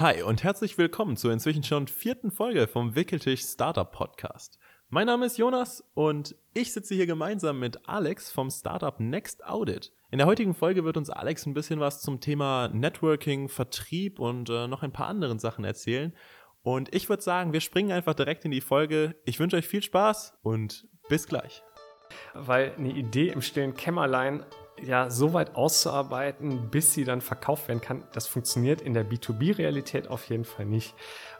Hi und herzlich willkommen zur inzwischen schon vierten Folge vom Wickeltisch Startup Podcast. Mein Name ist Jonas und ich sitze hier gemeinsam mit Alex vom Startup Next Audit. In der heutigen Folge wird uns Alex ein bisschen was zum Thema Networking, Vertrieb und äh, noch ein paar anderen Sachen erzählen. Und ich würde sagen, wir springen einfach direkt in die Folge. Ich wünsche euch viel Spaß und bis gleich. Weil eine Idee im stillen Kämmerlein ja so weit auszuarbeiten, bis sie dann verkauft werden kann, das funktioniert in der B2B-Realität auf jeden Fall nicht.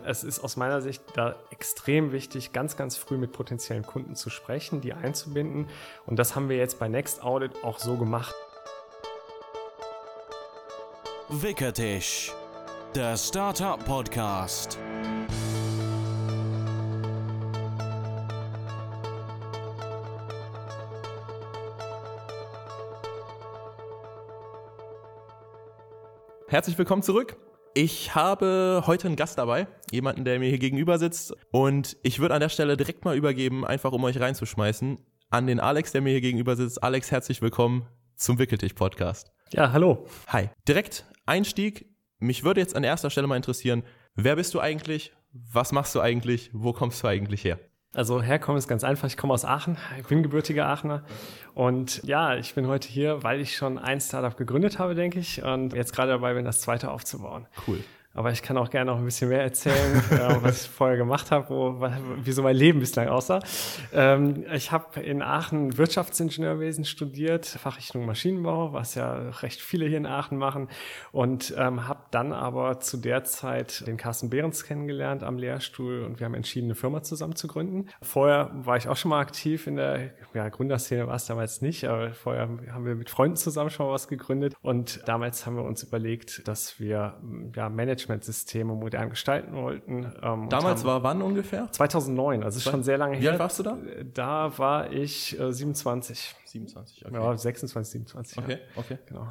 Es ist aus meiner Sicht da extrem wichtig, ganz, ganz früh mit potenziellen Kunden zu sprechen, die einzubinden. Und das haben wir jetzt bei Next Audit auch so gemacht. Wickertisch, der Startup Herzlich willkommen zurück. Ich habe heute einen Gast dabei, jemanden, der mir hier gegenüber sitzt. Und ich würde an der Stelle direkt mal übergeben, einfach um euch reinzuschmeißen, an den Alex, der mir hier gegenüber sitzt. Alex, herzlich willkommen zum Wickeltisch-Podcast. Ja, hallo. Hi. Direkt Einstieg. Mich würde jetzt an erster Stelle mal interessieren, wer bist du eigentlich? Was machst du eigentlich? Wo kommst du eigentlich her? Also herkommen ist ganz einfach. Ich komme aus Aachen. Ich bin gebürtiger Aachener. Und ja, ich bin heute hier, weil ich schon ein Startup gegründet habe, denke ich. Und jetzt gerade dabei bin, das zweite aufzubauen. Cool. Aber ich kann auch gerne noch ein bisschen mehr erzählen, äh, was ich vorher gemacht habe, wo, wie so mein Leben bislang aussah. Ähm, ich habe in Aachen Wirtschaftsingenieurwesen studiert, Fachrichtung Maschinenbau, was ja recht viele hier in Aachen machen. Und ähm, habe dann aber zu der Zeit den Carsten Behrens kennengelernt am Lehrstuhl und wir haben entschieden, eine Firma zusammen zu gründen. Vorher war ich auch schon mal aktiv in der ja, Gründerszene, war es damals nicht, aber vorher haben wir mit Freunden zusammen schon mal was gegründet. Und damals haben wir uns überlegt, dass wir ja, Management Managementsysteme modern gestalten wollten. Ähm, Damals war wann ungefähr? 2009, also ist schon sehr lange her. Wie alt warst du da? Da war ich äh, 27. 27, okay. Ja, 26, 27. Okay, ja. okay. Genau.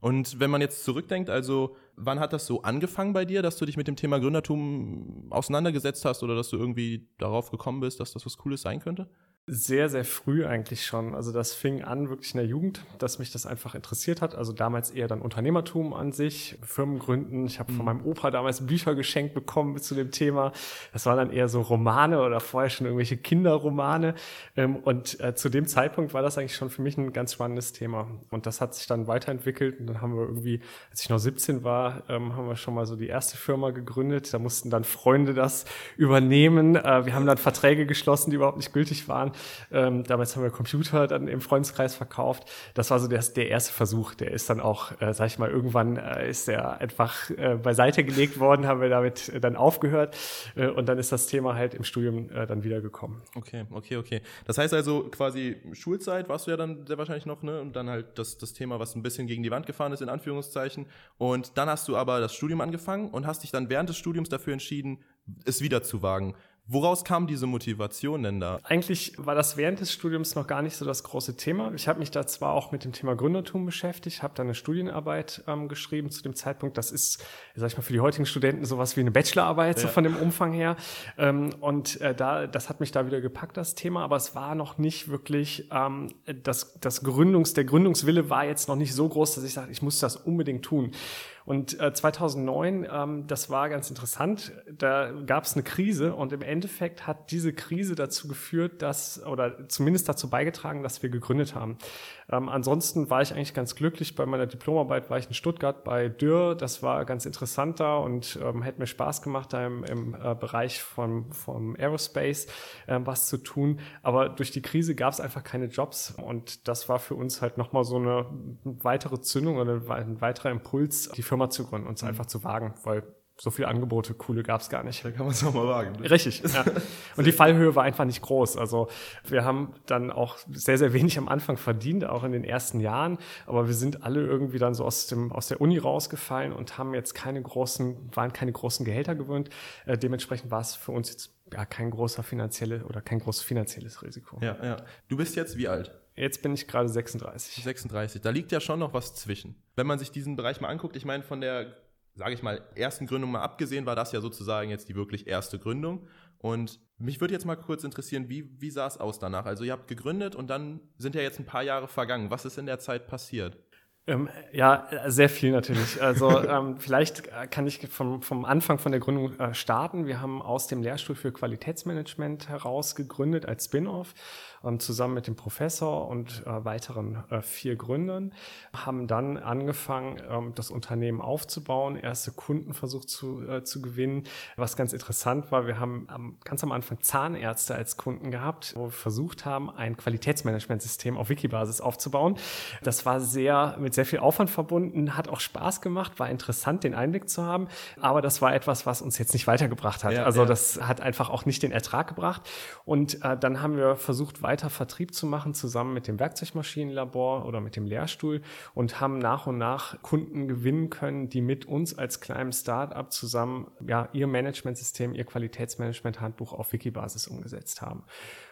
Und wenn man jetzt zurückdenkt, also wann hat das so angefangen bei dir, dass du dich mit dem Thema Gründertum auseinandergesetzt hast oder dass du irgendwie darauf gekommen bist, dass das was Cooles sein könnte? Sehr, sehr früh eigentlich schon. Also das fing an wirklich in der Jugend, dass mich das einfach interessiert hat. Also damals eher dann Unternehmertum an sich, Firmengründen. Ich habe von mhm. meinem Opa damals Bücher geschenkt bekommen zu dem Thema. Das waren dann eher so Romane oder vorher schon irgendwelche Kinderromane. Ähm, und äh, zu dem Zeitpunkt war das eigentlich schon für mich ein ganz spannendes Thema. Und das hat sich dann weiterentwickelt. Und dann haben wir irgendwie, als ich noch 17 war, ähm, haben wir schon mal so die erste Firma gegründet. Da mussten dann Freunde das übernehmen. Äh, wir haben dann Verträge geschlossen, die überhaupt nicht gültig waren. Ähm, damals haben wir Computer dann im Freundeskreis verkauft. Das war so der, der erste Versuch. Der ist dann auch, äh, sag ich mal, irgendwann äh, ist der einfach äh, beiseite gelegt worden, haben wir damit äh, dann aufgehört. Äh, und dann ist das Thema halt im Studium äh, dann wiedergekommen. Okay, okay, okay. Das heißt also quasi Schulzeit warst du ja dann sehr wahrscheinlich noch, ne? Und dann halt das, das Thema, was ein bisschen gegen die Wand gefahren ist, in Anführungszeichen. Und dann hast du aber das Studium angefangen und hast dich dann während des Studiums dafür entschieden, es wieder zu wagen. Woraus kam diese Motivation denn da? Eigentlich war das während des Studiums noch gar nicht so das große Thema. Ich habe mich da zwar auch mit dem Thema Gründertum beschäftigt, habe da eine Studienarbeit ähm, geschrieben zu dem Zeitpunkt. Das ist, sag ich mal, für die heutigen Studenten sowas wie eine Bachelorarbeit, ja. so von dem Umfang her. Ähm, und äh, da, das hat mich da wieder gepackt, das Thema. Aber es war noch nicht wirklich, ähm, das, das Gründungs, der Gründungswille war jetzt noch nicht so groß, dass ich sage, ich muss das unbedingt tun. Und äh, 2009, ähm, das war ganz interessant, da gab es eine Krise und im Endeffekt hat diese Krise dazu geführt, dass, oder zumindest dazu beigetragen, dass wir gegründet haben. Ähm, ansonsten war ich eigentlich ganz glücklich. Bei meiner Diplomarbeit war ich in Stuttgart bei Dürr. Das war ganz interessant da und ähm, hätte mir Spaß gemacht, da im, im äh, Bereich vom, vom Aerospace äh, was zu tun. Aber durch die Krise gab es einfach keine Jobs und das war für uns halt nochmal so eine weitere Zündung oder ein weiterer Impuls, die Firma Firma zu gründen und es mhm. einfach zu wagen, weil so viele Angebote, coole gab es gar nicht. Da kann man es auch mal wagen. Ne? Richtig. Ja. Und die Fallhöhe war einfach nicht groß. Also wir haben dann auch sehr, sehr wenig am Anfang verdient, auch in den ersten Jahren. Aber wir sind alle irgendwie dann so aus, dem, aus der Uni rausgefallen und haben jetzt keine großen, waren keine großen Gehälter gewöhnt. Äh, dementsprechend war es für uns jetzt ja kein großer finanzielles oder kein großes finanzielles Risiko. Ja, ja. Du bist jetzt wie alt? Jetzt bin ich gerade 36. 36. Da liegt ja schon noch was zwischen. Wenn man sich diesen Bereich mal anguckt, ich meine, von der, sage ich mal, ersten Gründung mal abgesehen, war das ja sozusagen jetzt die wirklich erste Gründung. Und mich würde jetzt mal kurz interessieren, wie, wie sah es aus danach? Also ihr habt gegründet und dann sind ja jetzt ein paar Jahre vergangen. Was ist in der Zeit passiert? Ähm, ja, sehr viel natürlich. Also ähm, vielleicht kann ich vom, vom Anfang von der Gründung äh, starten. Wir haben aus dem Lehrstuhl für Qualitätsmanagement heraus gegründet als Spin-off zusammen mit dem Professor und äh, weiteren äh, vier Gründern, haben dann angefangen, ähm, das Unternehmen aufzubauen, erste Kunden versucht zu, äh, zu gewinnen. Was ganz interessant war, wir haben ganz am Anfang Zahnärzte als Kunden gehabt, wo wir versucht haben, ein Qualitätsmanagementsystem auf Wikibasis aufzubauen. Das war sehr mit sehr viel Aufwand verbunden, hat auch Spaß gemacht, war interessant, den Einblick zu haben, aber das war etwas, was uns jetzt nicht weitergebracht hat. Ja, also ja. das hat einfach auch nicht den Ertrag gebracht. Und äh, dann haben wir versucht, weiter weiter Vertrieb zu machen, zusammen mit dem Werkzeugmaschinenlabor oder mit dem Lehrstuhl und haben nach und nach Kunden gewinnen können, die mit uns als kleinem Startup zusammen ja, ihr Managementsystem, ihr Qualitätsmanagement-Handbuch auf Wikibasis umgesetzt haben.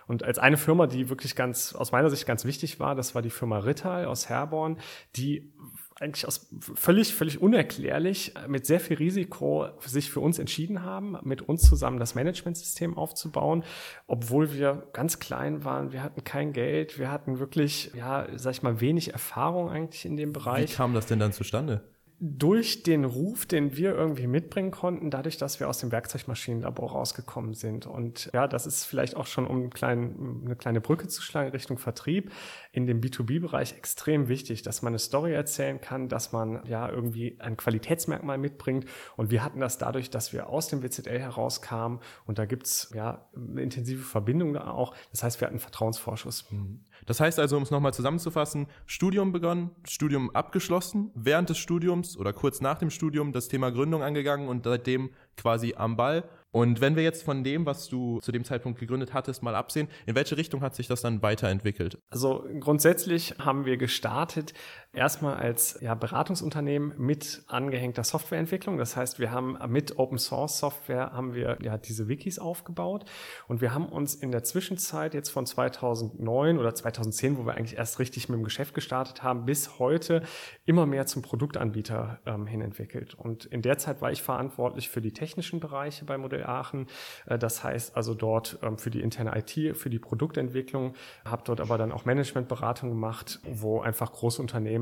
Und als eine Firma, die wirklich ganz, aus meiner Sicht ganz wichtig war, das war die Firma Rittal aus Herborn, die eigentlich aus völlig, völlig unerklärlich mit sehr viel Risiko sich für uns entschieden haben, mit uns zusammen das Managementsystem aufzubauen, obwohl wir ganz klein waren. Wir hatten kein Geld. Wir hatten wirklich, ja, sag ich mal, wenig Erfahrung eigentlich in dem Bereich. Wie kam das denn dann zustande? Durch den Ruf, den wir irgendwie mitbringen konnten, dadurch, dass wir aus dem Werkzeugmaschinenlabor rausgekommen sind. Und ja, das ist vielleicht auch schon, um einen kleinen, eine kleine Brücke zu schlagen Richtung Vertrieb, in dem B2B-Bereich extrem wichtig, dass man eine Story erzählen kann, dass man ja irgendwie ein Qualitätsmerkmal mitbringt. Und wir hatten das dadurch, dass wir aus dem WZL herauskamen und da gibt's ja eine intensive Verbindung da auch. Das heißt, wir hatten Vertrauensvorschuss. Mhm. Das heißt also, um es nochmal zusammenzufassen, Studium begonnen, Studium abgeschlossen, während des Studiums oder kurz nach dem Studium das Thema Gründung angegangen und seitdem quasi am Ball und wenn wir jetzt von dem, was du zu dem Zeitpunkt gegründet hattest, mal absehen, in welche Richtung hat sich das dann weiterentwickelt? Also grundsätzlich haben wir gestartet erstmal als ja, Beratungsunternehmen mit angehängter Softwareentwicklung. Das heißt, wir haben mit Open Source Software haben wir ja diese Wikis aufgebaut und wir haben uns in der Zwischenzeit jetzt von 2009 oder 2010, wo wir eigentlich erst richtig mit dem Geschäft gestartet haben, bis heute immer mehr zum Produktanbieter ähm, hin entwickelt. Und in der Zeit war ich verantwortlich für die technischen Bereiche bei Modell Aachen. Äh, das heißt also dort ähm, für die interne IT, für die Produktentwicklung, habe dort aber dann auch Managementberatung gemacht, wo einfach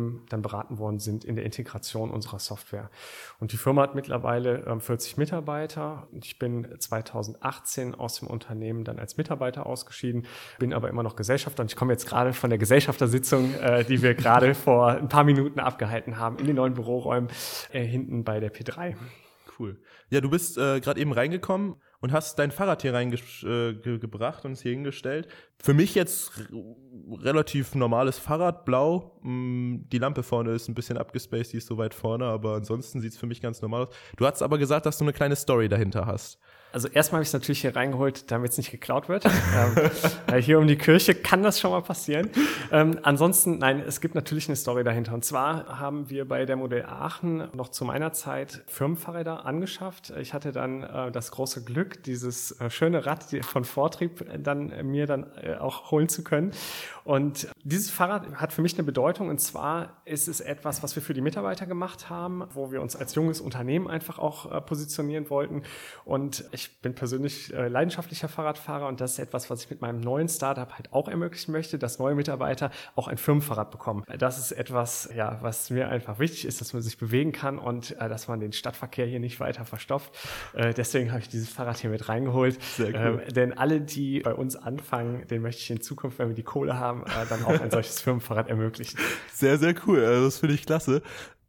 Großunternehmen dann beraten worden sind in der Integration unserer Software. Und die Firma hat mittlerweile 40 ähm, Mitarbeiter. Ich bin 2018 aus dem Unternehmen dann als Mitarbeiter ausgeschieden, bin aber immer noch Gesellschafter und ich komme jetzt gerade von der Gesellschaftersitzung, äh, die wir gerade vor ein paar Minuten abgehalten haben, in den neuen Büroräumen äh, hinten bei der P3 cool. Ja, du bist äh, gerade eben reingekommen und hast dein Fahrrad hier reingebracht äh, und es hier hingestellt. Für mich jetzt relativ normales Fahrrad, blau. Mm, die Lampe vorne ist ein bisschen abgespaced, die ist so weit vorne, aber ansonsten sieht es für mich ganz normal aus. Du hast aber gesagt, dass du eine kleine Story dahinter hast. Also erstmal habe ich es natürlich hier reingeholt, damit es nicht geklaut wird. ähm, hier um die Kirche kann das schon mal passieren. Ähm, ansonsten, nein, es gibt natürlich eine Story dahinter. Und zwar haben wir bei der Modell Aachen noch zu meiner Zeit Firmenfahrräder angeschafft. Ich hatte dann äh, das große Glück, dieses äh, schöne Rad von Vortrieb dann äh, mir dann äh, auch holen zu können. Und dieses Fahrrad hat für mich eine Bedeutung. Und zwar ist es etwas, was wir für die Mitarbeiter gemacht haben, wo wir uns als junges Unternehmen einfach auch äh, positionieren wollten. Und ich ich bin persönlich äh, leidenschaftlicher Fahrradfahrer und das ist etwas, was ich mit meinem neuen Startup halt auch ermöglichen möchte, dass neue Mitarbeiter auch ein Firmenfahrrad bekommen. Das ist etwas, ja, was mir einfach wichtig ist, dass man sich bewegen kann und äh, dass man den Stadtverkehr hier nicht weiter verstopft. Äh, deswegen habe ich dieses Fahrrad hier mit reingeholt. Sehr cool. Ähm, denn alle, die bei uns anfangen, den möchte ich in Zukunft, wenn wir die Kohle haben, äh, dann auch ein solches Firmenfahrrad ermöglichen. Sehr, sehr cool. Also das finde ich klasse.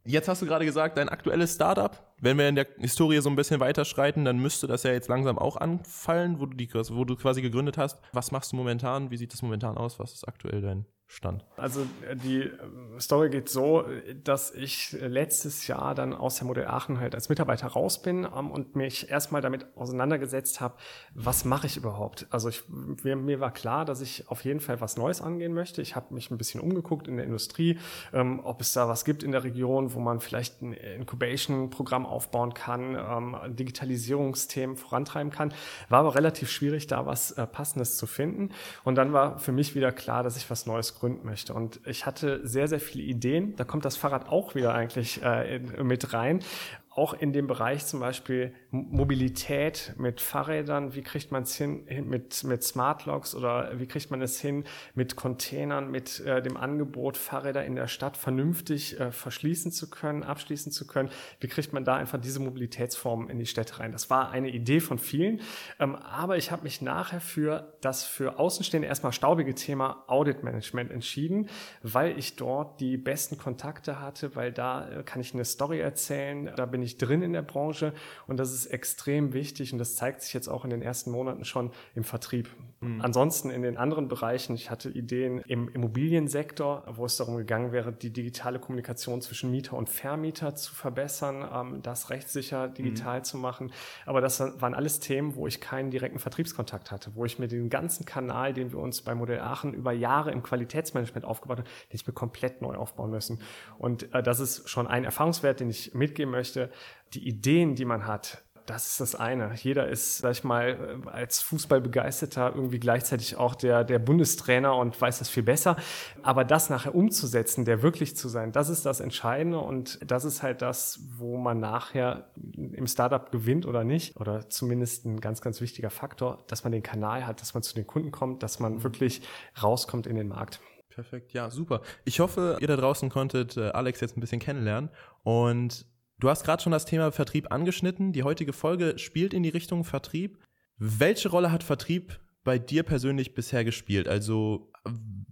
Jetzt hast du gerade gesagt, dein aktuelles Startup, wenn wir in der Historie so ein bisschen weiterschreiten, dann müsste das ja jetzt langsam auch anfallen, wo du, die, wo du quasi gegründet hast. Was machst du momentan? Wie sieht das momentan aus? Was ist aktuell dein stand? Also äh, die äh, Story geht so, dass ich letztes Jahr dann aus der Modell Aachen halt als Mitarbeiter raus bin ähm, und mich erstmal damit auseinandergesetzt habe, was mache ich überhaupt? Also ich, mir, mir, war klar, dass ich auf jeden Fall was Neues angehen möchte. Ich habe mich ein bisschen umgeguckt in der Industrie, ähm, ob es da was gibt in der Region, wo man vielleicht ein Incubation-Programm aufbauen kann, ähm, Digitalisierungsthemen vorantreiben kann. War aber relativ schwierig, da was äh, Passendes zu finden. Und dann war für mich wieder klar, dass ich was Neues gründen möchte. Und ich hatte sehr, sehr viele Ideen. Da kommt das Fahrrad auch wieder eigentlich äh, mit rein auch in dem Bereich zum Beispiel Mobilität mit Fahrrädern, wie kriegt man es hin mit, mit Smart Locks oder wie kriegt man es hin mit Containern, mit äh, dem Angebot, Fahrräder in der Stadt vernünftig äh, verschließen zu können, abschließen zu können. Wie kriegt man da einfach diese Mobilitätsformen in die Städte rein? Das war eine Idee von vielen, ähm, aber ich habe mich nachher für das für Außenstehende erstmal staubige Thema Audit Management entschieden, weil ich dort die besten Kontakte hatte, weil da äh, kann ich eine Story erzählen, da bin ich drin in der Branche und das ist extrem wichtig und das zeigt sich jetzt auch in den ersten Monaten schon im Vertrieb. Mhm. Ansonsten in den anderen Bereichen, ich hatte Ideen im Immobiliensektor, wo es darum gegangen wäre, die digitale Kommunikation zwischen Mieter und Vermieter zu verbessern, ähm, das rechtssicher digital mhm. zu machen. Aber das waren alles Themen, wo ich keinen direkten Vertriebskontakt hatte, wo ich mir den ganzen Kanal, den wir uns bei Modell Aachen über Jahre im Qualitätsmanagement aufgebaut haben, den ich mir komplett neu aufbauen müssen. Und äh, das ist schon ein Erfahrungswert, den ich mitgeben möchte. Die Ideen, die man hat, das ist das eine. Jeder ist, sag ich mal, als Fußballbegeisterter irgendwie gleichzeitig auch der, der Bundestrainer und weiß das viel besser. Aber das nachher umzusetzen, der wirklich zu sein, das ist das Entscheidende und das ist halt das, wo man nachher im Startup gewinnt oder nicht. Oder zumindest ein ganz, ganz wichtiger Faktor, dass man den Kanal hat, dass man zu den Kunden kommt, dass man wirklich rauskommt in den Markt. Perfekt, ja, super. Ich hoffe, ihr da draußen konntet äh, Alex jetzt ein bisschen kennenlernen und Du hast gerade schon das Thema Vertrieb angeschnitten. Die heutige Folge spielt in die Richtung Vertrieb. Welche Rolle hat Vertrieb bei dir persönlich bisher gespielt? Also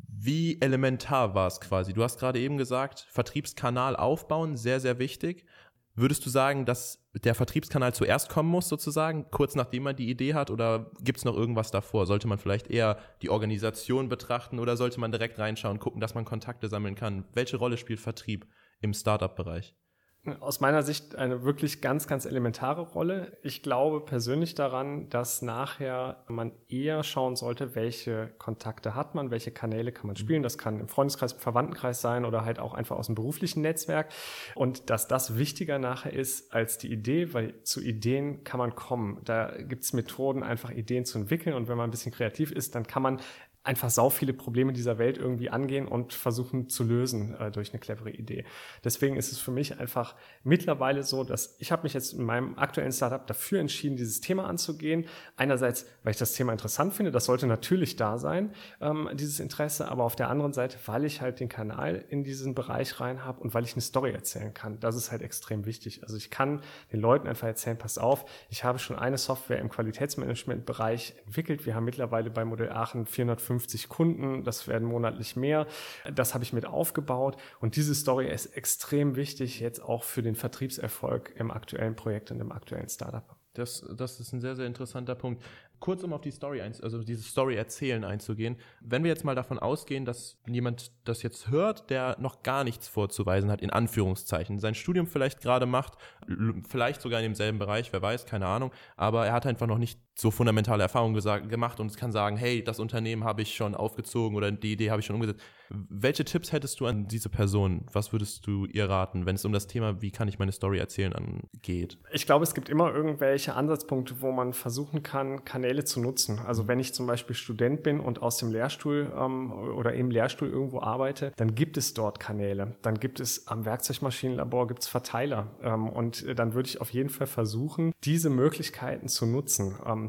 wie elementar war es quasi? Du hast gerade eben gesagt, Vertriebskanal aufbauen, sehr, sehr wichtig. Würdest du sagen, dass der Vertriebskanal zuerst kommen muss, sozusagen, kurz nachdem man die Idee hat, oder gibt es noch irgendwas davor? Sollte man vielleicht eher die Organisation betrachten oder sollte man direkt reinschauen, gucken, dass man Kontakte sammeln kann? Welche Rolle spielt Vertrieb im Startup-Bereich? Aus meiner Sicht eine wirklich ganz, ganz elementare Rolle. Ich glaube persönlich daran, dass nachher man eher schauen sollte, welche Kontakte hat man, welche Kanäle kann man spielen. Das kann im Freundeskreis, im Verwandtenkreis sein oder halt auch einfach aus dem beruflichen Netzwerk. Und dass das wichtiger nachher ist als die Idee, weil zu Ideen kann man kommen. Da gibt es Methoden, einfach Ideen zu entwickeln. Und wenn man ein bisschen kreativ ist, dann kann man einfach sau viele Probleme dieser Welt irgendwie angehen und versuchen zu lösen äh, durch eine clevere Idee. Deswegen ist es für mich einfach mittlerweile so, dass ich habe mich jetzt in meinem aktuellen Startup dafür entschieden, dieses Thema anzugehen. Einerseits, weil ich das Thema interessant finde, das sollte natürlich da sein, ähm, dieses Interesse, aber auf der anderen Seite, weil ich halt den Kanal in diesen Bereich rein habe und weil ich eine Story erzählen kann. Das ist halt extrem wichtig. Also ich kann den Leuten einfach erzählen, pass auf, ich habe schon eine Software im Qualitätsmanagement-Bereich entwickelt. Wir haben mittlerweile bei Modell Aachen 450 50 Kunden, das werden monatlich mehr. Das habe ich mit aufgebaut und diese Story ist extrem wichtig jetzt auch für den Vertriebserfolg im aktuellen Projekt und im aktuellen Startup. Das, das ist ein sehr, sehr interessanter Punkt kurz um auf die Story, ein, also diese Story erzählen einzugehen. Wenn wir jetzt mal davon ausgehen, dass jemand das jetzt hört, der noch gar nichts vorzuweisen hat, in Anführungszeichen, sein Studium vielleicht gerade macht, vielleicht sogar in demselben Bereich, wer weiß, keine Ahnung, aber er hat einfach noch nicht so fundamentale Erfahrungen gesagt, gemacht und kann sagen, hey, das Unternehmen habe ich schon aufgezogen oder die Idee habe ich schon umgesetzt. Welche Tipps hättest du an diese Person? Was würdest du ihr raten, wenn es um das Thema, wie kann ich meine Story erzählen, angeht? Ich glaube, es gibt immer irgendwelche Ansatzpunkte, wo man versuchen kann, Kanäle zu nutzen. Also wenn ich zum Beispiel Student bin und aus dem Lehrstuhl ähm, oder im Lehrstuhl irgendwo arbeite, dann gibt es dort Kanäle. Dann gibt es am Werkzeugmaschinenlabor gibt's Verteiler. Ähm, und dann würde ich auf jeden Fall versuchen, diese Möglichkeiten zu nutzen. Ähm,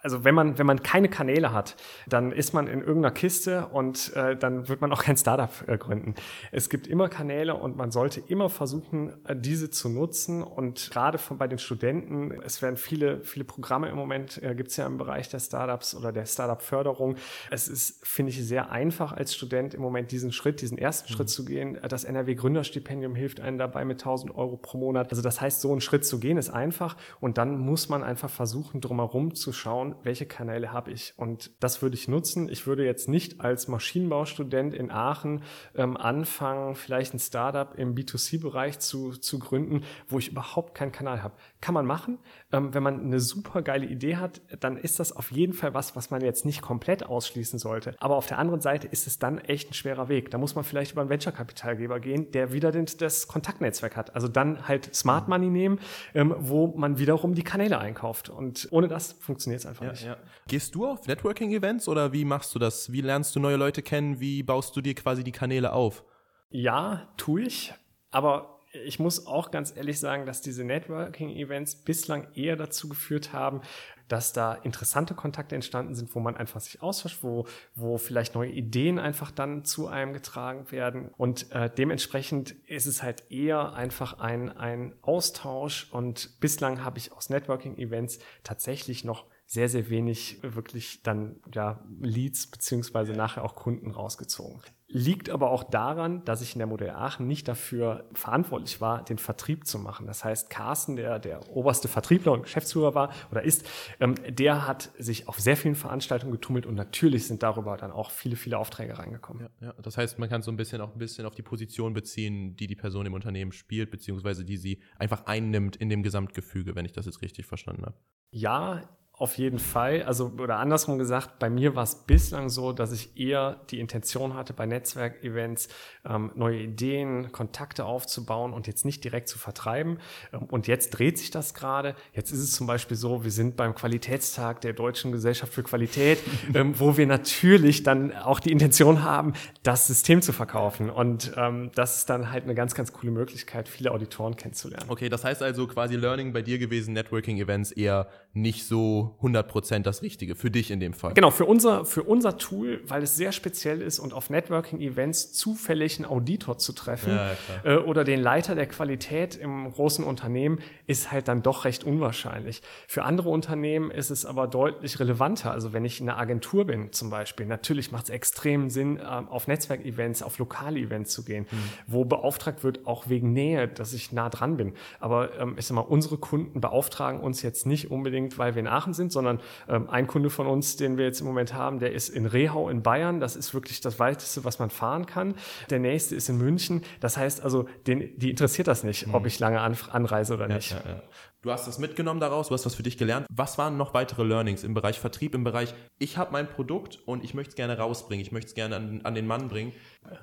also wenn man, wenn man keine Kanäle hat, dann ist man in irgendeiner Kiste und äh, dann wird man auch kein Startup äh, gründen. Es gibt immer Kanäle und man sollte immer versuchen, äh, diese zu nutzen. Und gerade von bei den Studenten, es werden viele, viele Programme im Moment, äh, gibt es ja im Bereich der Startups oder der Startup-Förderung. Es ist, finde ich, sehr einfach als Student im Moment diesen Schritt, diesen ersten mhm. Schritt zu gehen. Das NRW-Gründerstipendium hilft einem dabei mit 1000 Euro pro Monat. Also das heißt, so einen Schritt zu gehen ist einfach und dann muss man einfach versuchen, drumherum zu schauen, schauen, welche Kanäle habe ich. Und das würde ich nutzen. Ich würde jetzt nicht als Maschinenbaustudent in Aachen ähm, anfangen, vielleicht ein Startup im B2C-Bereich zu, zu gründen, wo ich überhaupt keinen Kanal habe. Kann man machen. Ähm, wenn man eine super geile Idee hat, dann ist das auf jeden Fall was, was man jetzt nicht komplett ausschließen sollte. Aber auf der anderen Seite ist es dann echt ein schwerer Weg. Da muss man vielleicht über einen Venture-Kapitalgeber gehen, der wieder den, das Kontaktnetzwerk hat. Also dann halt Smart Money nehmen, ähm, wo man wiederum die Kanäle einkauft. Und ohne das funktioniert es einfach ja, nicht. Ja. Gehst du auf Networking-Events oder wie machst du das? Wie lernst du neue Leute kennen? Wie baust du dir quasi die Kanäle auf? Ja, tue ich. Aber ich muss auch ganz ehrlich sagen, dass diese Networking-Events bislang eher dazu geführt haben, dass da interessante Kontakte entstanden sind, wo man einfach sich austauscht, wo, wo vielleicht neue Ideen einfach dann zu einem getragen werden. Und äh, dementsprechend ist es halt eher einfach ein, ein Austausch. Und bislang habe ich aus Networking-Events tatsächlich noch sehr, sehr wenig wirklich dann ja Leads beziehungsweise nachher auch Kunden rausgezogen. Liegt aber auch daran, dass ich in der Modell Aachen nicht dafür verantwortlich war, den Vertrieb zu machen. Das heißt, Carsten, der der oberste Vertriebler und Geschäftsführer war oder ist, ähm, der hat sich auf sehr vielen Veranstaltungen getummelt und natürlich sind darüber dann auch viele, viele Aufträge reingekommen. Ja, ja. Das heißt, man kann so ein bisschen auch ein bisschen auf die Position beziehen, die die Person im Unternehmen spielt, beziehungsweise die sie einfach einnimmt in dem Gesamtgefüge, wenn ich das jetzt richtig verstanden habe. Ja, auf jeden Fall. Also, oder andersrum gesagt, bei mir war es bislang so, dass ich eher die Intention hatte, bei Netzwerkevents ähm, neue Ideen, Kontakte aufzubauen und jetzt nicht direkt zu vertreiben. Ähm, und jetzt dreht sich das gerade. Jetzt ist es zum Beispiel so, wir sind beim Qualitätstag der Deutschen Gesellschaft für Qualität, ähm, wo wir natürlich dann auch die Intention haben, das System zu verkaufen. Und ähm, das ist dann halt eine ganz, ganz coole Möglichkeit, viele Auditoren kennenzulernen. Okay, das heißt also quasi Learning bei dir gewesen, Networking-Events eher nicht so 100% das Richtige, für dich in dem Fall. Genau, für unser, für unser Tool, weil es sehr speziell ist und auf Networking-Events zufällig einen Auditor zu treffen ja, äh, oder den Leiter der Qualität im großen Unternehmen, ist halt dann doch recht unwahrscheinlich. Für andere Unternehmen ist es aber deutlich relevanter. Also wenn ich in einer Agentur bin zum Beispiel, natürlich macht es extrem Sinn, äh, auf Netzwerkevents, auf lokale Events zu gehen, mhm. wo beauftragt wird, auch wegen Nähe, dass ich nah dran bin. Aber ähm, ich sag mal, unsere Kunden beauftragen uns jetzt nicht unbedingt, weil wir in Aachen sind, sondern ähm, ein Kunde von uns, den wir jetzt im Moment haben, der ist in Rehau in Bayern. Das ist wirklich das weiteste, was man fahren kann. Der nächste ist in München. Das heißt also, den, die interessiert das nicht, mhm. ob ich lange an, anreise oder ja, nicht. Ja, ja. Du hast das mitgenommen daraus, du hast was für dich gelernt. Was waren noch weitere Learnings im Bereich Vertrieb, im Bereich, ich habe mein Produkt und ich möchte es gerne rausbringen, ich möchte es gerne an, an, den Mann bringen?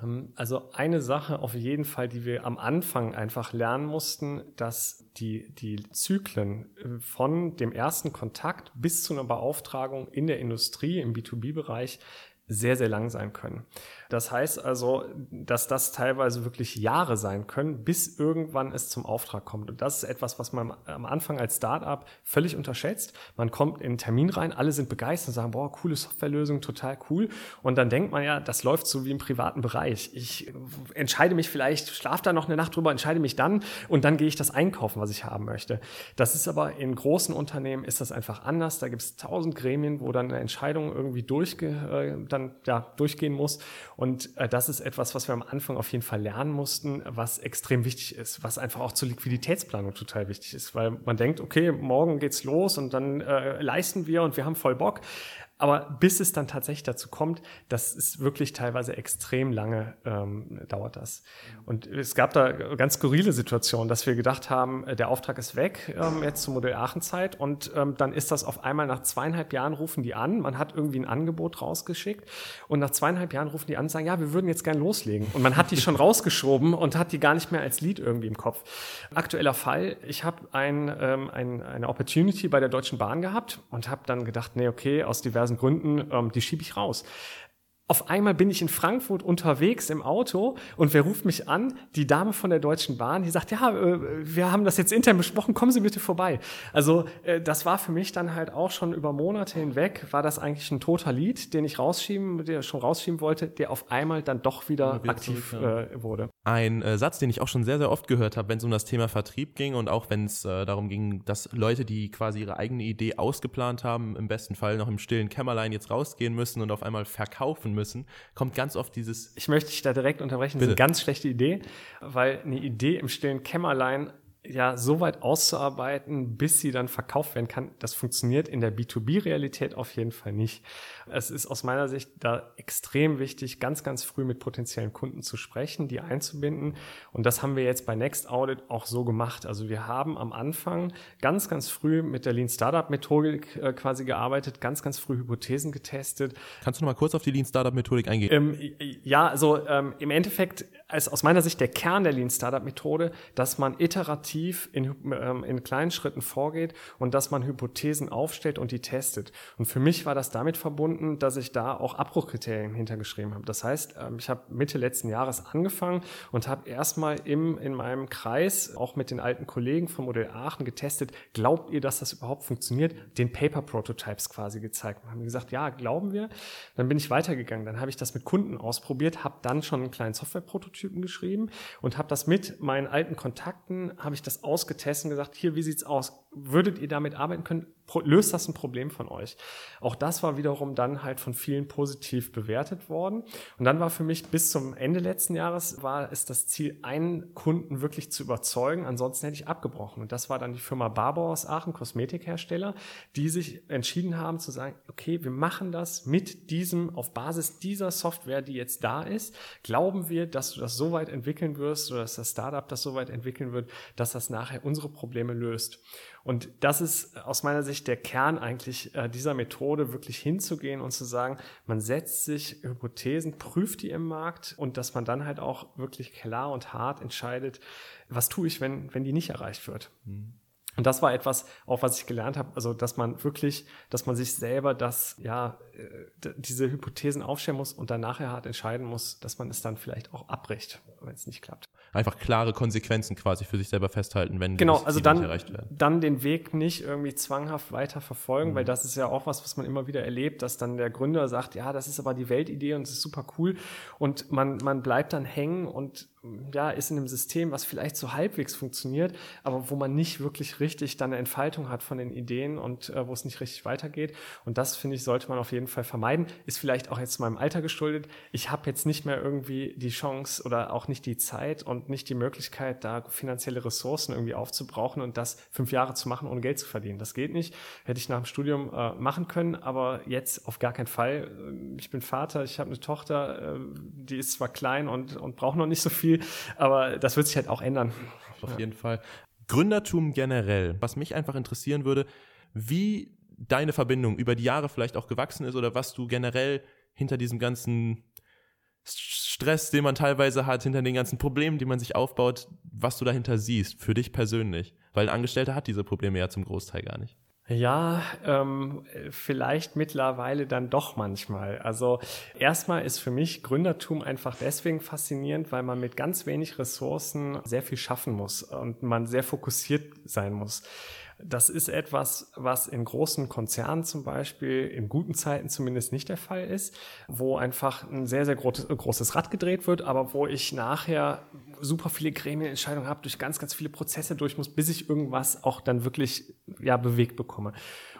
Ähm, also eine Sache auf jeden Fall, die wir am Anfang einfach lernen mussten, dass die, die Zyklen äh, von dem ersten Kontakt bis zu einer Beauftragung in der Industrie, im B2B-Bereich, sehr, sehr lang sein können. Das heißt also, dass das teilweise wirklich Jahre sein können, bis irgendwann es zum Auftrag kommt. Und das ist etwas, was man am Anfang als Startup völlig unterschätzt. Man kommt in einen Termin rein, alle sind begeistert und sagen, boah, coole Softwarelösung, total cool. Und dann denkt man ja, das läuft so wie im privaten Bereich. Ich entscheide mich vielleicht, schlafe da noch eine Nacht drüber, entscheide mich dann und dann gehe ich das einkaufen, was ich haben möchte. Das ist aber in großen Unternehmen ist das einfach anders. Da gibt es tausend Gremien, wo dann eine Entscheidung irgendwie durchge, äh, dann, ja, durchgehen muss. Und äh, das ist etwas, was wir am Anfang auf jeden Fall lernen mussten, was extrem wichtig ist, was einfach auch zur Liquiditätsplanung total wichtig ist, weil man denkt, okay, morgen geht's los und dann äh, leisten wir und wir haben voll Bock. Aber bis es dann tatsächlich dazu kommt, das ist wirklich teilweise extrem lange ähm, dauert das. Und es gab da ganz skurrile Situationen, dass wir gedacht haben, äh, der Auftrag ist weg, ähm, jetzt zur Modell Aachen-Zeit und ähm, dann ist das auf einmal nach zweieinhalb Jahren rufen die an, man hat irgendwie ein Angebot rausgeschickt und nach zweieinhalb Jahren rufen die an und sagen, ja, wir würden jetzt gern loslegen. Und man hat die schon rausgeschoben und hat die gar nicht mehr als Lead irgendwie im Kopf. Aktueller Fall, ich habe ein, ähm, ein, eine Opportunity bei der Deutschen Bahn gehabt und habe dann gedacht, nee, okay, aus diversen diversen Gründen, ähm, die schiebe ich raus. Auf einmal bin ich in Frankfurt unterwegs im Auto und wer ruft mich an? Die Dame von der Deutschen Bahn, die sagt, ja, äh, wir haben das jetzt intern besprochen, kommen Sie bitte vorbei. Also äh, das war für mich dann halt auch schon über Monate hinweg, war das eigentlich ein toter Lied, den ich rausschieben, der schon rausschieben wollte, der auf einmal dann doch wieder, wieder aktiv zurück, ja. äh, wurde. Ein äh, Satz, den ich auch schon sehr, sehr oft gehört habe, wenn es um das Thema Vertrieb ging und auch wenn es äh, darum ging, dass Leute, die quasi ihre eigene Idee ausgeplant haben, im besten Fall noch im stillen Kämmerlein jetzt rausgehen müssen und auf einmal verkaufen müssen, kommt ganz oft dieses. Ich möchte dich da direkt unterbrechen. Das ist eine ganz schlechte Idee, weil eine Idee im stillen Kämmerlein ja so weit auszuarbeiten, bis sie dann verkauft werden kann, das funktioniert in der B2B-Realität auf jeden Fall nicht. Es ist aus meiner Sicht da extrem wichtig, ganz, ganz früh mit potenziellen Kunden zu sprechen, die einzubinden. Und das haben wir jetzt bei Next Audit auch so gemacht. Also wir haben am Anfang ganz, ganz früh mit der Lean Startup Methodik äh, quasi gearbeitet, ganz, ganz früh Hypothesen getestet. Kannst du noch mal kurz auf die Lean Startup Methodik eingehen? Ähm, ja, also ähm, im Endeffekt ist aus meiner Sicht der Kern der Lean Startup Methode, dass man iterativ in, ähm, in kleinen Schritten vorgeht und dass man Hypothesen aufstellt und die testet. Und für mich war das damit verbunden, dass ich da auch Abbruchkriterien hintergeschrieben habe. Das heißt, ähm, ich habe Mitte letzten Jahres angefangen und habe erstmal im, in meinem Kreis, auch mit den alten Kollegen vom Modell Aachen getestet, glaubt ihr, dass das überhaupt funktioniert? Den Paper Prototypes quasi gezeigt. Und haben gesagt, ja, glauben wir. Dann bin ich weitergegangen. Dann habe ich das mit Kunden ausprobiert, habe dann schon einen kleinen Software-Prototyp Prototypen geschrieben und habe das mit meinen alten Kontakten, habe ich das ausgetestet und gesagt, hier, wie sieht's aus? Würdet ihr damit arbeiten können? löst das ein Problem von euch? Auch das war wiederum dann halt von vielen positiv bewertet worden. Und dann war für mich bis zum Ende letzten Jahres war es das Ziel, einen Kunden wirklich zu überzeugen. Ansonsten hätte ich abgebrochen. Und das war dann die Firma Barbour aus Aachen, Kosmetikhersteller, die sich entschieden haben zu sagen, okay, wir machen das mit diesem, auf Basis dieser Software, die jetzt da ist, glauben wir, dass du das so weit entwickeln wirst oder dass das Startup das so weit entwickeln wird, dass das nachher unsere Probleme löst. Und das ist aus meiner Sicht der Kern eigentlich äh, dieser Methode, wirklich hinzugehen und zu sagen, man setzt sich Hypothesen, prüft die im Markt und dass man dann halt auch wirklich klar und hart entscheidet, was tue ich, wenn, wenn die nicht erreicht wird. Mhm. Und das war etwas, auch was ich gelernt habe, also dass man wirklich, dass man sich selber das, ja, äh, diese Hypothesen aufstellen muss und dann nachher hart entscheiden muss, dass man es dann vielleicht auch abbricht, wenn es nicht klappt einfach klare Konsequenzen quasi für sich selber festhalten, wenn genau, also dann, erreicht werden. Dann den Weg nicht irgendwie zwanghaft weiter verfolgen, mhm. weil das ist ja auch was, was man immer wieder erlebt, dass dann der Gründer sagt, ja, das ist aber die Weltidee und es ist super cool und man, man bleibt dann hängen und ja, ist in einem System, was vielleicht so halbwegs funktioniert, aber wo man nicht wirklich richtig dann eine Entfaltung hat von den Ideen und äh, wo es nicht richtig weitergeht. Und das, finde ich, sollte man auf jeden Fall vermeiden. Ist vielleicht auch jetzt meinem Alter geschuldet. Ich habe jetzt nicht mehr irgendwie die Chance oder auch nicht die Zeit und nicht die Möglichkeit, da finanzielle Ressourcen irgendwie aufzubrauchen und das fünf Jahre zu machen, ohne Geld zu verdienen. Das geht nicht. Hätte ich nach dem Studium äh, machen können, aber jetzt auf gar keinen Fall. Ich bin Vater, ich habe eine Tochter, äh, die ist zwar klein und, und braucht noch nicht so viel, aber das wird sich halt auch ändern. Auf ja. jeden Fall. Gründertum generell, was mich einfach interessieren würde, wie deine Verbindung über die Jahre vielleicht auch gewachsen ist oder was du generell hinter diesem ganzen Stress, den man teilweise hat, hinter den ganzen Problemen, die man sich aufbaut, was du dahinter siehst, für dich persönlich. Weil ein Angestellter hat diese Probleme ja zum Großteil gar nicht. Ja, ähm, vielleicht mittlerweile dann doch manchmal. Also erstmal ist für mich Gründertum einfach deswegen faszinierend, weil man mit ganz wenig Ressourcen sehr viel schaffen muss und man sehr fokussiert sein muss. Das ist etwas, was in großen Konzernen zum Beispiel in guten Zeiten zumindest nicht der Fall ist, wo einfach ein sehr, sehr großes Rad gedreht wird, aber wo ich nachher super viele Gremienentscheidungen habe, durch ganz, ganz viele Prozesse durch muss, bis ich irgendwas auch dann wirklich ja, bewegt bekomme.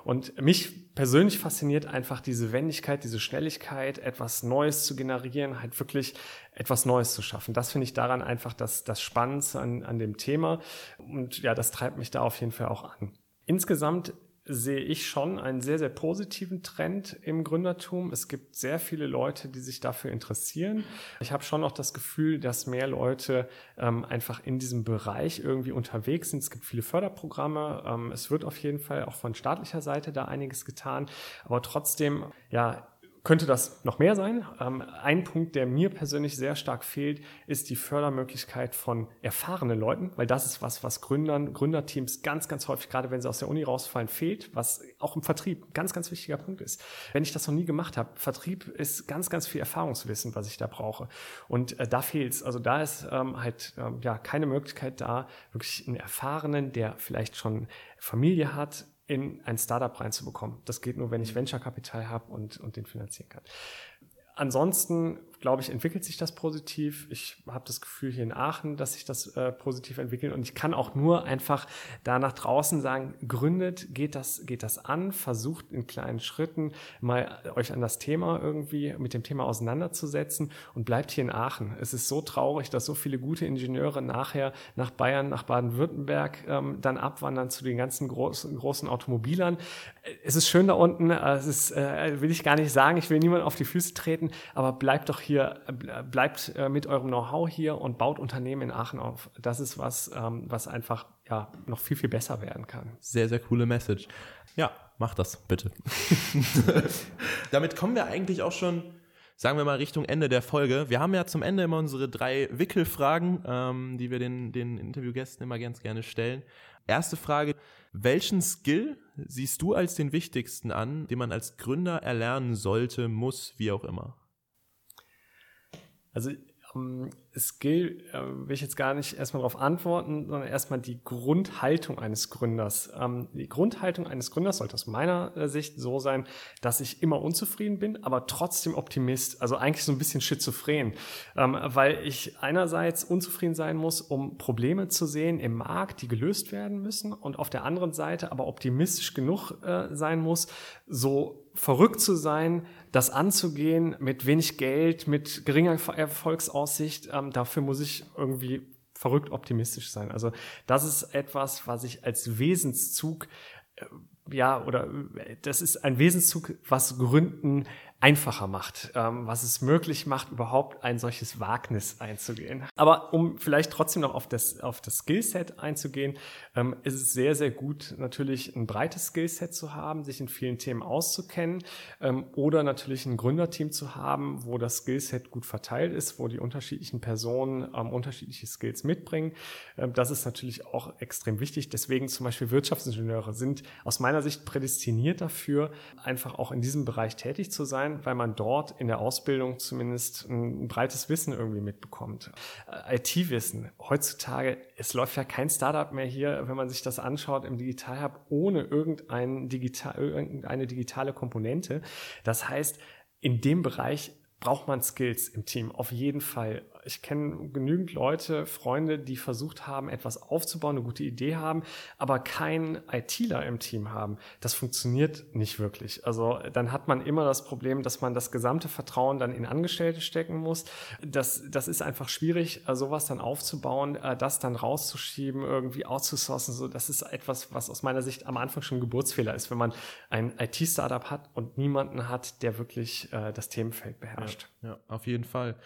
Und mich persönlich fasziniert einfach diese Wendigkeit, diese Schnelligkeit, etwas Neues zu generieren, halt wirklich etwas Neues zu schaffen. Das finde ich daran einfach das, das Spannendste an, an dem Thema. Und ja, das treibt mich da auf jeden Fall auch an. Insgesamt sehe ich schon einen sehr, sehr positiven Trend im Gründertum. Es gibt sehr viele Leute, die sich dafür interessieren. Ich habe schon auch das Gefühl, dass mehr Leute ähm, einfach in diesem Bereich irgendwie unterwegs sind. Es gibt viele Förderprogramme. Ähm, es wird auf jeden Fall auch von staatlicher Seite da einiges getan. Aber trotzdem, ja, könnte das noch mehr sein. Ähm, ein Punkt, der mir persönlich sehr stark fehlt, ist die Fördermöglichkeit von erfahrenen Leuten, weil das ist was, was Gründern, Gründerteams ganz, ganz häufig, gerade wenn sie aus der Uni rausfallen, fehlt, was auch im Vertrieb ein ganz, ganz wichtiger Punkt ist. Wenn ich das noch nie gemacht habe, Vertrieb ist ganz, ganz viel Erfahrungswissen, was ich da brauche. Und äh, da fehlt's. Also da ist ähm, halt ähm, ja keine Möglichkeit da, wirklich einen Erfahrenen, der vielleicht schon Familie hat, in ein Startup reinzubekommen. Das geht nur, wenn ich Venture-Kapital habe und, und den finanzieren kann. Ansonsten glaube ich, entwickelt sich das positiv. Ich habe das Gefühl hier in Aachen, dass sich das äh, positiv entwickelt. Und ich kann auch nur einfach da nach draußen sagen, gründet, geht das, geht das an, versucht in kleinen Schritten mal euch an das Thema irgendwie, mit dem Thema auseinanderzusetzen und bleibt hier in Aachen. Es ist so traurig, dass so viele gute Ingenieure nachher nach Bayern, nach Baden-Württemberg ähm, dann abwandern zu den ganzen großen, großen Automobilern. Es ist schön da unten, es ist, äh, will ich gar nicht sagen, ich will niemand auf die Füße treten, aber bleibt doch hier, äh, bleibt äh, mit eurem Know-how hier und baut Unternehmen in Aachen auf. Das ist was, ähm, was einfach ja noch viel, viel besser werden kann. Sehr, sehr coole Message. Ja, mach das bitte. Damit kommen wir eigentlich auch schon sagen wir mal Richtung Ende der Folge. Wir haben ja zum Ende immer unsere drei Wickelfragen, ähm, die wir den, den Interviewgästen immer ganz gerne stellen. Erste Frage, welchen Skill siehst du als den wichtigsten an, den man als Gründer erlernen sollte, muss, wie auch immer? Also ähm, Skill äh, will ich jetzt gar nicht erstmal darauf antworten, sondern erstmal die Grundhaltung eines Gründers. Ähm, die Grundhaltung eines Gründers sollte aus meiner äh, Sicht so sein, dass ich immer unzufrieden bin, aber trotzdem Optimist. Also eigentlich so ein bisschen schizophren, ähm, weil ich einerseits unzufrieden sein muss, um Probleme zu sehen im Markt, die gelöst werden müssen und auf der anderen Seite aber optimistisch genug äh, sein muss, so verrückt zu sein, das anzugehen mit wenig Geld, mit geringer Erfolgsaussicht, ähm, dafür muss ich irgendwie verrückt optimistisch sein. Also das ist etwas, was ich als Wesenszug äh, ja, oder äh, das ist ein Wesenszug, was Gründen einfacher macht, ähm, was es möglich macht, überhaupt ein solches Wagnis einzugehen. Aber um vielleicht trotzdem noch auf das, auf das Skillset einzugehen, ähm, ist es sehr, sehr gut, natürlich ein breites Skillset zu haben, sich in vielen Themen auszukennen ähm, oder natürlich ein Gründerteam zu haben, wo das Skillset gut verteilt ist, wo die unterschiedlichen Personen ähm, unterschiedliche Skills mitbringen. Ähm, das ist natürlich auch extrem wichtig. Deswegen zum Beispiel Wirtschaftsingenieure sind aus meiner Sicht prädestiniert dafür, einfach auch in diesem Bereich tätig zu sein sein, weil man dort in der Ausbildung zumindest ein breites Wissen irgendwie mitbekommt. Äh, IT-Wissen. Heutzutage, es läuft ja kein Startup mehr hier, wenn man sich das anschaut im Digital Hub, ohne irgendein digital, irgendeine digitale Komponente. Das heißt, in dem Bereich braucht man Skills im Team, auf jeden Fall ich kenne genügend Leute, Freunde, die versucht haben, etwas aufzubauen, eine gute Idee haben, aber keinen ITler im Team haben. Das funktioniert nicht wirklich. Also dann hat man immer das Problem, dass man das gesamte Vertrauen dann in Angestellte stecken muss. Das, das ist einfach schwierig, äh, sowas dann aufzubauen, äh, das dann rauszuschieben, irgendwie outzusourcen. So, das ist etwas, was aus meiner Sicht am Anfang schon ein Geburtsfehler ist, wenn man ein IT-Startup hat und niemanden hat, der wirklich äh, das Themenfeld beherrscht. Ja, ja, auf jeden Fall.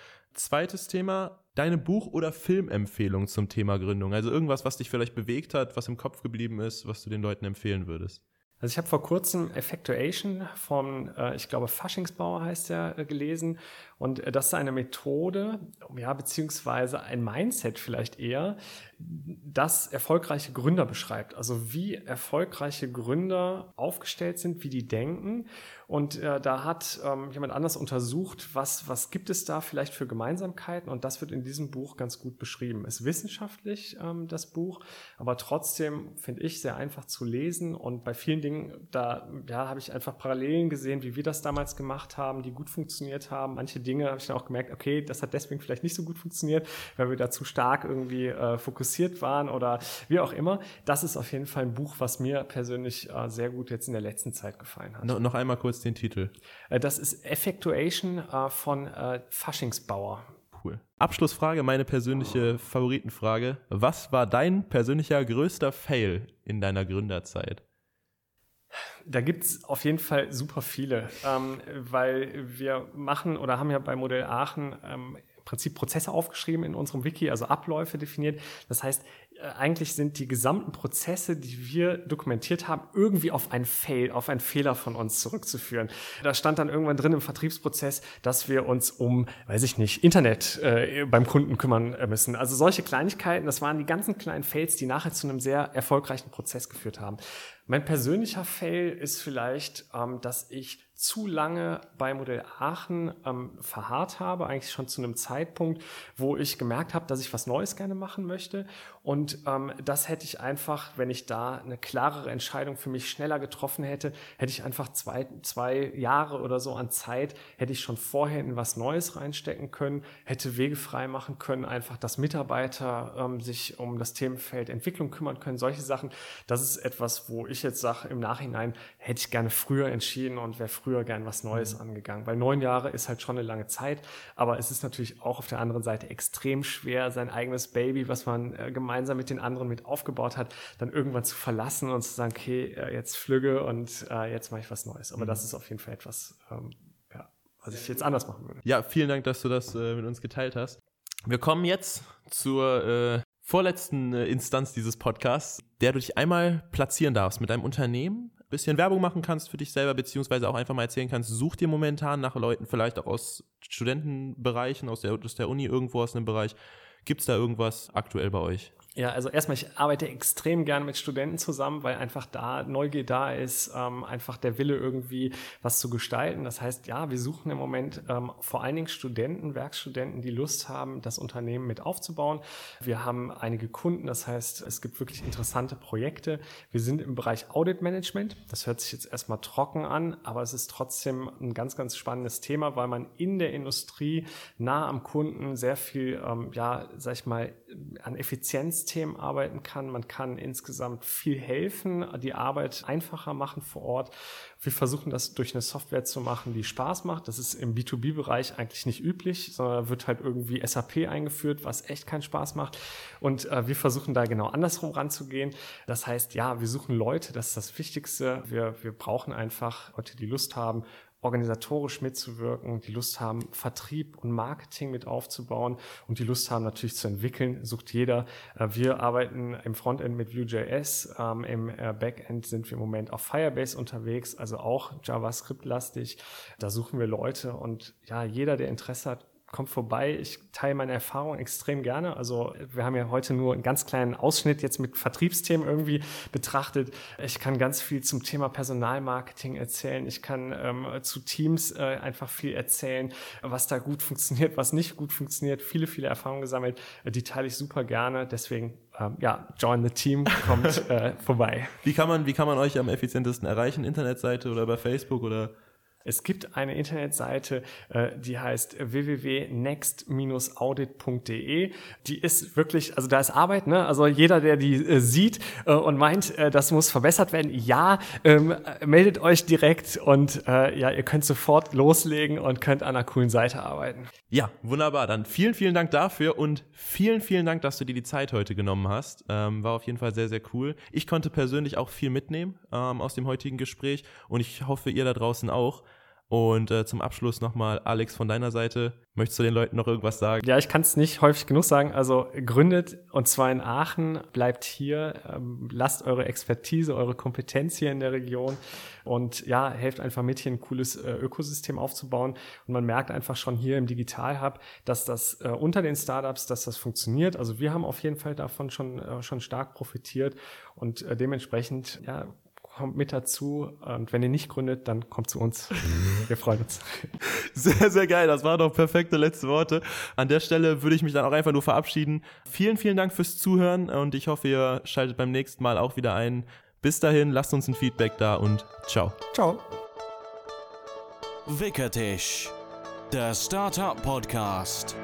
Zweites Thema, deine Buch- oder Filmempfehlung zum Thema Gründung. Also irgendwas, was dich vielleicht bewegt hat, was im Kopf geblieben ist, was du den Leuten empfehlen würdest. Also ich habe vor kurzem Effectuation von, äh, ich glaube, Faschingsbauer heißt er, äh, gelesen. Und äh, das ist eine Methode, ja, beziehungsweise ein Mindset vielleicht eher, das erfolgreiche Gründer beschreibt. Also wie erfolgreiche Gründer aufgestellt sind, wie die denken. Und äh, da hat ähm, jemand anders untersucht, was, was gibt es da vielleicht für Gemeinsamkeiten. Und das wird in diesem Buch ganz gut beschrieben. Ist wissenschaftlich ähm, das Buch, aber trotzdem finde ich sehr einfach zu lesen. Und bei vielen Dingen, da ja, habe ich einfach Parallelen gesehen, wie wir das damals gemacht haben, die gut funktioniert haben. Manche Dinge habe ich dann auch gemerkt, okay, das hat deswegen vielleicht nicht so gut funktioniert, weil wir da zu stark irgendwie äh, fokussiert waren oder wie auch immer. Das ist auf jeden Fall ein Buch, was mir persönlich äh, sehr gut jetzt in der letzten Zeit gefallen hat. No, noch einmal kurz den Titel? Äh, das ist Effectuation äh, von äh, Faschingsbauer. Cool. Abschlussfrage, meine persönliche Favoritenfrage. Was war dein persönlicher größter Fail in deiner Gründerzeit? Da gibt es auf jeden Fall super viele, ähm, weil wir machen oder haben ja bei Modell Aachen ähm, Prinzip Prozesse aufgeschrieben in unserem Wiki, also Abläufe definiert. Das heißt, äh, eigentlich sind die gesamten Prozesse, die wir dokumentiert haben, irgendwie auf ein Fail, auf einen Fehler von uns zurückzuführen. Da stand dann irgendwann drin im Vertriebsprozess, dass wir uns um, weiß ich nicht, Internet äh, beim Kunden kümmern äh, müssen. Also solche Kleinigkeiten, das waren die ganzen kleinen Fails, die nachher zu einem sehr erfolgreichen Prozess geführt haben. Mein persönlicher Fail ist vielleicht, ähm, dass ich zu lange bei Modell Aachen ähm, verharrt habe, eigentlich schon zu einem Zeitpunkt, wo ich gemerkt habe, dass ich was Neues gerne machen möchte. Und ähm, das hätte ich einfach, wenn ich da eine klarere Entscheidung für mich schneller getroffen hätte, hätte ich einfach zwei, zwei Jahre oder so an Zeit, hätte ich schon vorher in was Neues reinstecken können, hätte Wege frei machen können, einfach, dass Mitarbeiter ähm, sich um das Themenfeld Entwicklung kümmern können, solche Sachen. Das ist etwas, wo ich jetzt sage, im Nachhinein hätte ich gerne früher entschieden und wäre früher früher gern was Neues mhm. angegangen, weil neun Jahre ist halt schon eine lange Zeit, aber es ist natürlich auch auf der anderen Seite extrem schwer, sein eigenes Baby, was man äh, gemeinsam mit den anderen mit aufgebaut hat, dann irgendwann zu verlassen und zu sagen, okay, äh, jetzt flügge und äh, jetzt mache ich was Neues. Aber mhm. das ist auf jeden Fall etwas, ähm, ja, was ich jetzt anders machen würde. Ja, vielen Dank, dass du das äh, mit uns geteilt hast. Wir kommen jetzt zur äh, vorletzten Instanz dieses Podcasts, der du dich einmal platzieren darfst mit deinem Unternehmen, bisschen Werbung machen kannst für dich selber, beziehungsweise auch einfach mal erzählen kannst, such dir momentan nach Leuten, vielleicht auch aus Studentenbereichen, aus der, aus der Uni irgendwo aus einem Bereich. Gibt es da irgendwas aktuell bei euch? Ja, also erstmal, ich arbeite extrem gern mit Studenten zusammen, weil einfach da Neugier da ist, ähm, einfach der Wille irgendwie was zu gestalten. Das heißt, ja, wir suchen im Moment ähm, vor allen Dingen Studenten, Werkstudenten, die Lust haben, das Unternehmen mit aufzubauen. Wir haben einige Kunden, das heißt, es gibt wirklich interessante Projekte. Wir sind im Bereich Audit Management. Das hört sich jetzt erstmal trocken an, aber es ist trotzdem ein ganz, ganz spannendes Thema, weil man in der Industrie nah am Kunden sehr viel, ähm, ja, sag ich mal, an Effizienz Themen arbeiten kann. Man kann insgesamt viel helfen, die Arbeit einfacher machen vor Ort. Wir versuchen das durch eine Software zu machen, die Spaß macht. Das ist im B2B-Bereich eigentlich nicht üblich, sondern wird halt irgendwie SAP eingeführt, was echt keinen Spaß macht. Und äh, wir versuchen da genau andersrum ranzugehen. Das heißt, ja, wir suchen Leute, das ist das Wichtigste. Wir, wir brauchen einfach Leute, die Lust haben, organisatorisch mitzuwirken, die Lust haben, Vertrieb und Marketing mit aufzubauen und die Lust haben, natürlich zu entwickeln, sucht jeder. Äh, wir arbeiten im Frontend mit Vue.js, ähm, im äh, Backend sind wir im Moment auf Firebase unterwegs, also auch JavaScript-lastig. Da suchen wir Leute und ja, jeder, der Interesse hat, kommt vorbei. Ich teile meine Erfahrung extrem gerne. Also wir haben ja heute nur einen ganz kleinen Ausschnitt jetzt mit Vertriebsthemen irgendwie betrachtet. Ich kann ganz viel zum Thema Personalmarketing erzählen. Ich kann ähm, zu Teams äh, einfach viel erzählen, was da gut funktioniert, was nicht gut funktioniert. Viele, viele Erfahrungen gesammelt. Äh, die teile ich super gerne. Deswegen ähm, ja, join the team, kommt äh, vorbei. Wie kann man, wie kann man euch am effizientesten erreichen? Internetseite oder bei Facebook oder? Es gibt eine Internetseite, äh, die heißt www.next-audit.de. Die ist wirklich, also da ist Arbeit, ne? Also jeder, der die äh, sieht äh, und meint, das muss verbessert werden, ja, ähm, meldet euch direkt und ja, ihr könnt sofort loslegen und könnt an einer coolen Seite arbeiten. Ja, wunderbar. Dann vielen, vielen Dank dafür und vielen, vielen Dank, dass du dir die Zeit heute genommen hast. Ähm, war auf jeden Fall sehr, sehr cool. Ich konnte persönlich auch viel mitnehmen ähm, aus dem heutigen Gespräch und ich hoffe, ihr da draußen auch. Und äh, zum Abschluss nochmal, Alex, von deiner Seite, möchtest du den Leuten noch irgendwas sagen? Ja, ich kann es nicht häufig genug sagen. Also gründet und zwar in Aachen, bleibt hier, ähm, lasst eure Expertise, eure Kompetenz hier in der Region und ja, helft einfach mit, hier ein cooles äh, Ökosystem aufzubauen. Und man merkt einfach schon hier im Digital Hub, dass das äh, unter den Startups, dass das funktioniert. Also wir haben auf jeden Fall davon schon, äh, schon stark profitiert und äh, dementsprechend, ja, kommt mit dazu. Und wenn ihr nicht gründet, dann kommt zu uns. Wir freuen uns. Sehr, sehr geil. Das waren doch perfekte letzte Worte. An der Stelle würde ich mich dann auch einfach nur verabschieden. Vielen, vielen Dank fürs Zuhören und ich hoffe, ihr schaltet beim nächsten Mal auch wieder ein. Bis dahin, lasst uns ein Feedback da und ciao. Ciao. Wickertisch, der Startup Podcast.